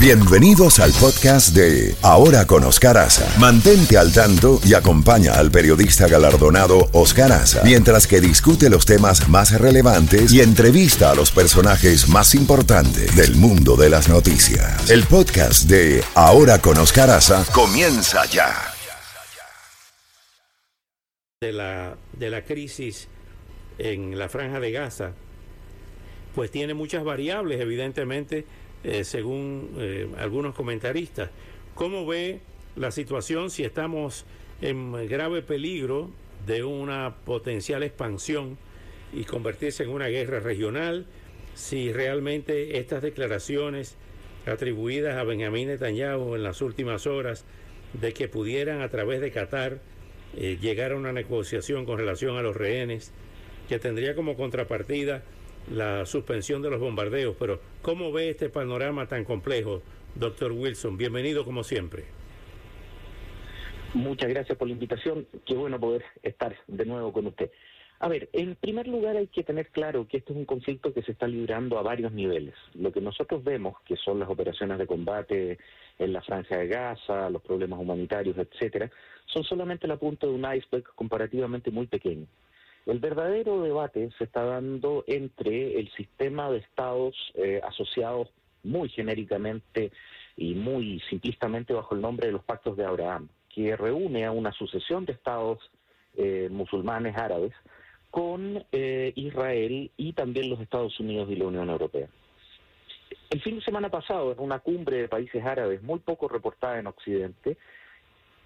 Bienvenidos al podcast de Ahora con Oscar Aza. Mantente al tanto y acompaña al periodista galardonado Oscar Aza mientras que discute los temas más relevantes y entrevista a los personajes más importantes del mundo de las noticias. El podcast de Ahora con Oscar Aza comienza ya. De la, de la crisis en la franja de Gaza, pues tiene muchas variables, evidentemente eh, según eh, algunos comentaristas. ¿Cómo ve la situación si estamos en grave peligro de una potencial expansión y convertirse en una guerra regional? Si realmente estas declaraciones atribuidas a Benjamín Netanyahu en las últimas horas de que pudieran a través de Qatar eh, llegar a una negociación con relación a los rehenes, que tendría como contrapartida la suspensión de los bombardeos, pero ¿cómo ve este panorama tan complejo, doctor Wilson? Bienvenido como siempre. Muchas gracias por la invitación. Qué bueno poder estar de nuevo con usted. A ver, en primer lugar hay que tener claro que esto es un conflicto que se está librando a varios niveles. Lo que nosotros vemos, que son las operaciones de combate en la Franja de Gaza, los problemas humanitarios, etcétera, son solamente la punta de un iceberg comparativamente muy pequeño. El verdadero debate se está dando entre el sistema de estados eh, asociados muy genéricamente y muy simplistamente bajo el nombre de los pactos de Abraham, que reúne a una sucesión de estados eh, musulmanes árabes con eh, Israel y también los Estados Unidos y la Unión Europea. El fin de semana pasado, en una cumbre de países árabes muy poco reportada en Occidente,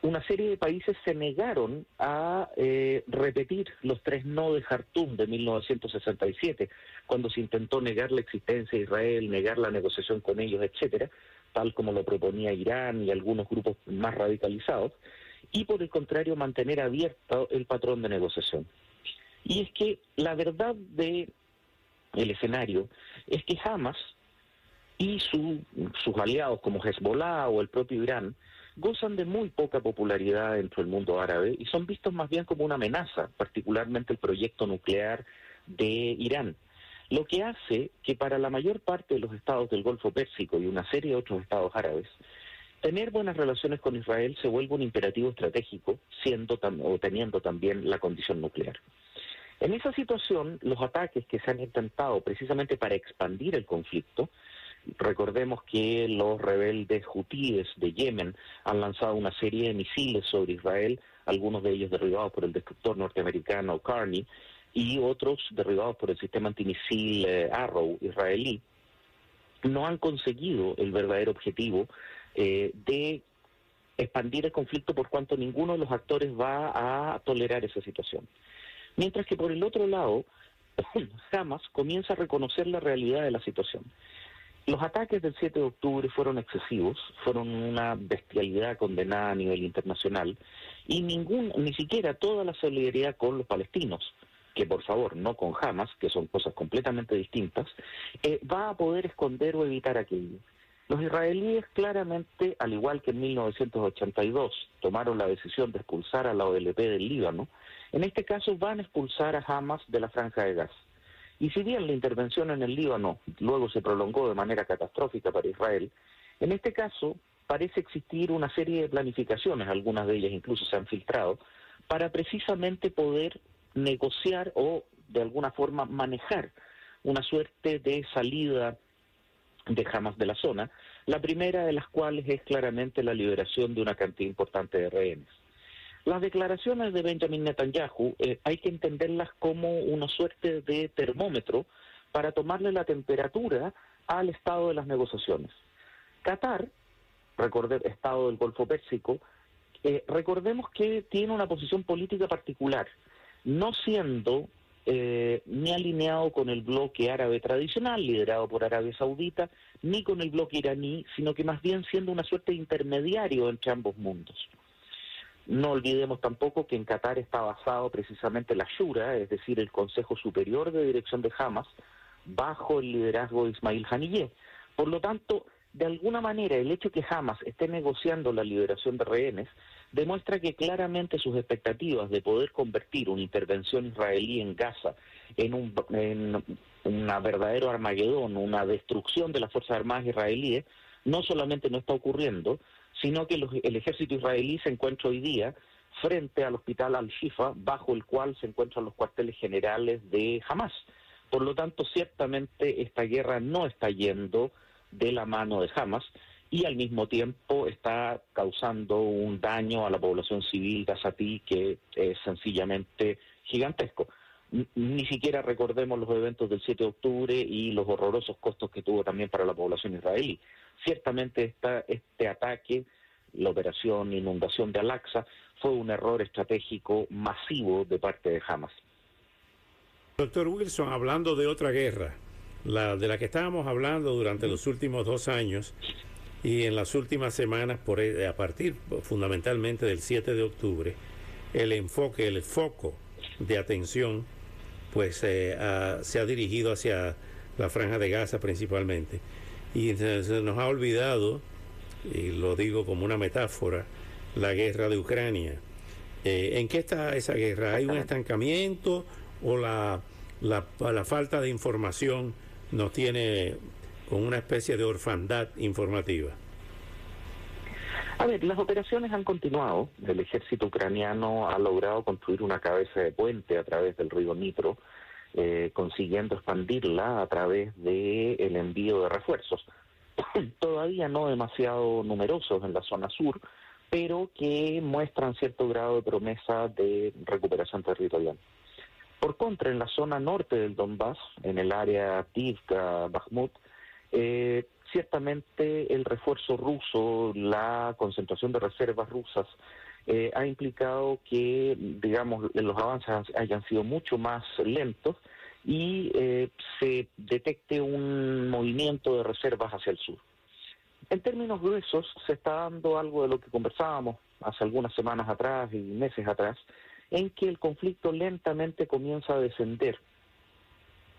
una serie de países se negaron a eh, repetir los tres no de Jartum de 1967, cuando se intentó negar la existencia de Israel, negar la negociación con ellos, etcétera, tal como lo proponía Irán y algunos grupos más radicalizados, y por el contrario mantener abierto el patrón de negociación. Y es que la verdad de el escenario es que Hamas y sus aliados como Hezbollah o el propio Irán gozan de muy poca popularidad dentro del mundo árabe y son vistos más bien como una amenaza, particularmente el proyecto nuclear de Irán. Lo que hace que para la mayor parte de los estados del Golfo Pérsico y una serie de otros estados árabes, tener buenas relaciones con Israel se vuelve un imperativo estratégico, siendo o teniendo también la condición nuclear. En esa situación, los ataques que se han intentado precisamente para expandir el conflicto Recordemos que los rebeldes hutíes de Yemen han lanzado una serie de misiles sobre Israel, algunos de ellos derribados por el destructor norteamericano Carney y otros derribados por el sistema antimisil eh, Arrow israelí. No han conseguido el verdadero objetivo eh, de expandir el conflicto por cuanto ninguno de los actores va a tolerar esa situación. Mientras que por el otro lado, Hamas comienza a reconocer la realidad de la situación. Los ataques del 7 de octubre fueron excesivos, fueron una bestialidad condenada a nivel internacional y ningún, ni siquiera toda la solidaridad con los palestinos, que por favor no con Hamas, que son cosas completamente distintas, eh, va a poder esconder o evitar aquello. Los israelíes claramente, al igual que en 1982 tomaron la decisión de expulsar a la OLP del Líbano, en este caso van a expulsar a Hamas de la franja de Gaza. Y si bien la intervención en el Líbano luego se prolongó de manera catastrófica para Israel, en este caso parece existir una serie de planificaciones, algunas de ellas incluso se han filtrado, para precisamente poder negociar o de alguna forma manejar una suerte de salida de Hamas de la zona, la primera de las cuales es claramente la liberación de una cantidad importante de rehenes. Las declaraciones de Benjamin Netanyahu eh, hay que entenderlas como una suerte de termómetro para tomarle la temperatura al estado de las negociaciones. Qatar, estado del Golfo Pérsico, eh, recordemos que tiene una posición política particular, no siendo eh, ni alineado con el bloque árabe tradicional, liderado por Arabia Saudita, ni con el bloque iraní, sino que más bien siendo una suerte de intermediario entre ambos mundos. No olvidemos tampoco que en Qatar está basado precisamente la Shura, es decir, el Consejo Superior de Dirección de Hamas, bajo el liderazgo de Ismail Haniyeh. Por lo tanto, de alguna manera, el hecho que Hamas esté negociando la liberación de rehenes demuestra que claramente sus expectativas de poder convertir una intervención israelí en Gaza en un en una verdadero Armagedón, una destrucción de las Fuerzas Armadas israelíes, no solamente no está ocurriendo, sino que el ejército israelí se encuentra hoy día frente al hospital Al-Shifa, bajo el cual se encuentran los cuarteles generales de Hamas. Por lo tanto, ciertamente esta guerra no está yendo de la mano de Hamas y al mismo tiempo está causando un daño a la población civil gazatí que es sencillamente gigantesco. Ni siquiera recordemos los eventos del 7 de octubre y los horrorosos costos que tuvo también para la población israelí. Ciertamente está este ataque la operación inundación de Al-Aqsa fue un error estratégico masivo de parte de Hamas. Doctor Wilson, hablando de otra guerra, la de la que estábamos hablando durante los últimos dos años y en las últimas semanas, por, e, a partir fundamentalmente del 7 de octubre, el enfoque, el foco de atención, pues eh, se ha dirigido hacia la franja de Gaza principalmente. Y se nos ha olvidado y lo digo como una metáfora, la guerra de Ucrania. Eh, ¿En qué está esa guerra? ¿Hay un estancamiento o la, la, la falta de información nos tiene con una especie de orfandad informativa? A ver, las operaciones han continuado. El ejército ucraniano ha logrado construir una cabeza de puente a través del río Nitro, eh, consiguiendo expandirla a través del el envío de refuerzos. todavía no demasiado numerosos en la zona sur, pero que muestran cierto grado de promesa de recuperación territorial. Por contra, en la zona norte del Donbass, en el área Tivka, Bakhmut, eh, ciertamente el refuerzo ruso, la concentración de reservas rusas, eh, ha implicado que, digamos, los avances hayan sido mucho más lentos y eh, se detecte un movimiento de reservas hacia el sur. En términos gruesos, se está dando algo de lo que conversábamos hace algunas semanas atrás y meses atrás, en que el conflicto lentamente comienza a descender en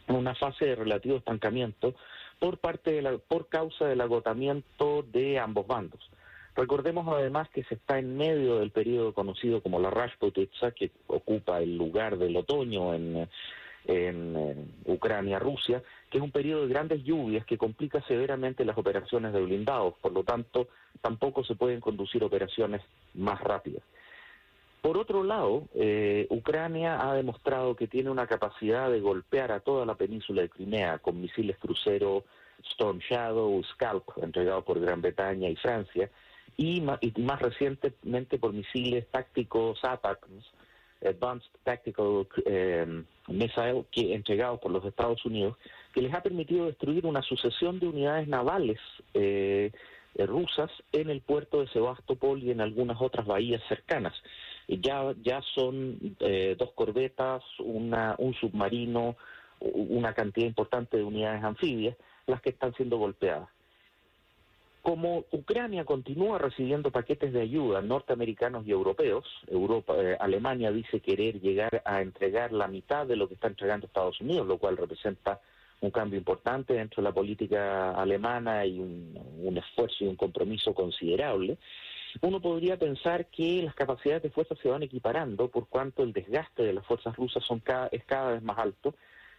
una fase de relativo estancamiento por parte de la, por causa del agotamiento de ambos bandos. Recordemos además que se está en medio del periodo conocido como la Rashputitsa, que ocupa el lugar del otoño en en, Ucrania-Rusia, que es un periodo de grandes lluvias que complica severamente las operaciones de blindados, por lo tanto tampoco se pueden conducir operaciones más rápidas. Por otro lado, eh, Ucrania ha demostrado que tiene una capacidad de golpear a toda la península de Crimea con misiles crucero Storm Shadow, Scalp, entregados por Gran Bretaña y Francia, y, más recientemente por misiles tácticos ATACMS, Advanced Tactical eh, Missile, que entregado por los Estados Unidos, que les ha permitido destruir una sucesión de unidades navales eh, eh, rusas en el puerto de Sebastopol y en algunas otras bahías cercanas. Ya, ya son dos corbetas, una, un submarino, una cantidad importante de unidades anfibias las que están siendo golpeadas. Como Ucrania continúa recibiendo paquetes de ayuda norteamericanos y europeos, Europa, eh, Alemania dice querer llegar a entregar la mitad de lo que está entregando Estados Unidos, lo cual representa un cambio importante dentro de la política alemana y un, esfuerzo y un compromiso considerable. Uno podría pensar que las capacidades de fuerza se van equiparando por cuanto el desgaste de las fuerzas rusas son es cada vez más alto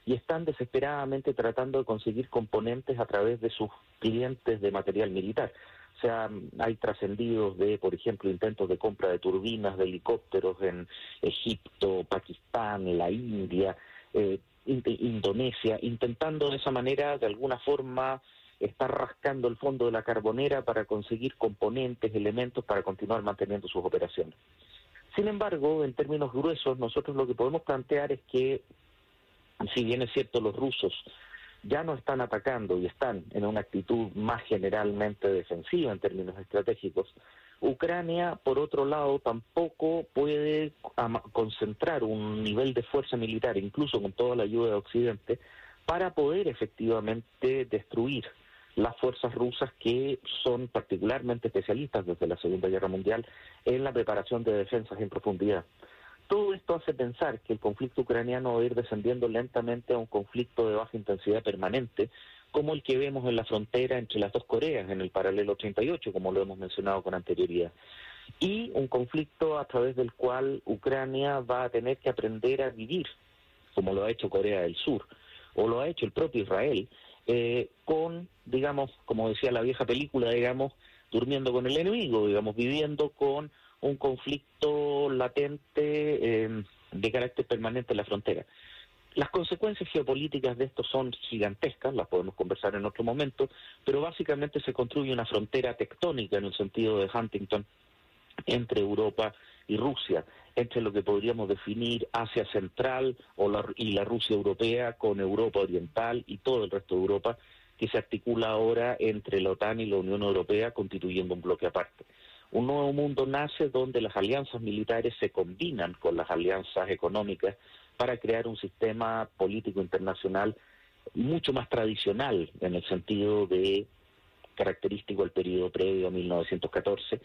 y están desesperadamente tratando de conseguir componentes a través de sus clientes de material militar. O sea, hay trascendidos de, por ejemplo, intentos de compra de turbinas, de helicópteros en Egipto, Pakistán, la India, eh, Indonesia, intentando de esa manera, de alguna forma, estar rascando el fondo de la carbonera para conseguir componentes, elementos para continuar manteniendo sus operaciones. Sin embargo, en términos gruesos, nosotros lo que podemos plantear es que si bien es cierto los rusos ya no están atacando y están en una actitud más generalmente defensiva en términos estratégicos, Ucrania, por otro lado, tampoco puede concentrar un nivel de fuerza militar, incluso con toda la ayuda de Occidente, para poder efectivamente destruir las fuerzas rusas que son particularmente especialistas desde la Segunda Guerra Mundial en la preparación de defensas en profundidad. Todo esto hace pensar que el conflicto ucraniano va a ir descendiendo lentamente a un conflicto de baja intensidad permanente, como el que vemos en la frontera entre las dos Coreas, en el paralelo 38, como lo hemos mencionado con anterioridad. Y un conflicto a través del cual Ucrania va a tener que aprender a vivir, como lo ha hecho Corea del Sur, o lo ha hecho el propio Israel, eh, con digamos, como decía la vieja película, digamos, durmiendo con el enemigo, digamos, viviendo con un conflicto latente eh, de carácter permanente en la frontera. Las consecuencias geopolíticas de esto son gigantescas, las podemos conversar en otro momento, pero básicamente se construye una frontera tectónica en el sentido de Huntington entre Europa y Rusia, entre lo que podríamos definir Asia Central o y la Rusia Europea con Europa Oriental y todo el resto de Europa, que se articula ahora entre la OTAN y la Unión Europea constituyendo un bloque aparte. Un nuevo mundo nace donde las alianzas militares se combinan con las alianzas económicas para crear un sistema político internacional mucho más tradicional en el sentido de característico del periodo previo a 1914,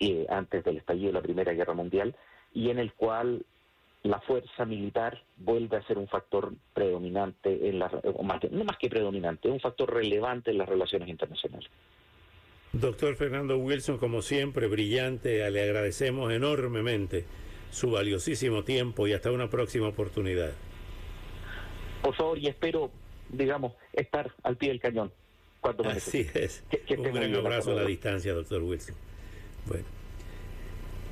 eh, antes del estallido de la Primera Guerra Mundial, y en el cual la fuerza militar vuelve a ser un factor predominante, en la, no más que predominante, un factor relevante en las relaciones internacionales. Doctor Fernando Wilson, como siempre, brillante, le agradecemos enormemente su valiosísimo tiempo y hasta una próxima oportunidad. Por favor, y espero, digamos, estar al pie del cañón. Cuando Así es. un gran abrazo a la distancia, doctor Wilson. Bueno,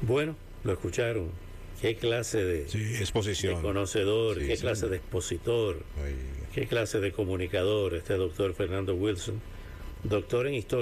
bueno lo escucharon qué clase de, exposición. conocedor, qué clase de expositor, qué clase de comunicador este doctor Fernando Wilson, doctor en historia.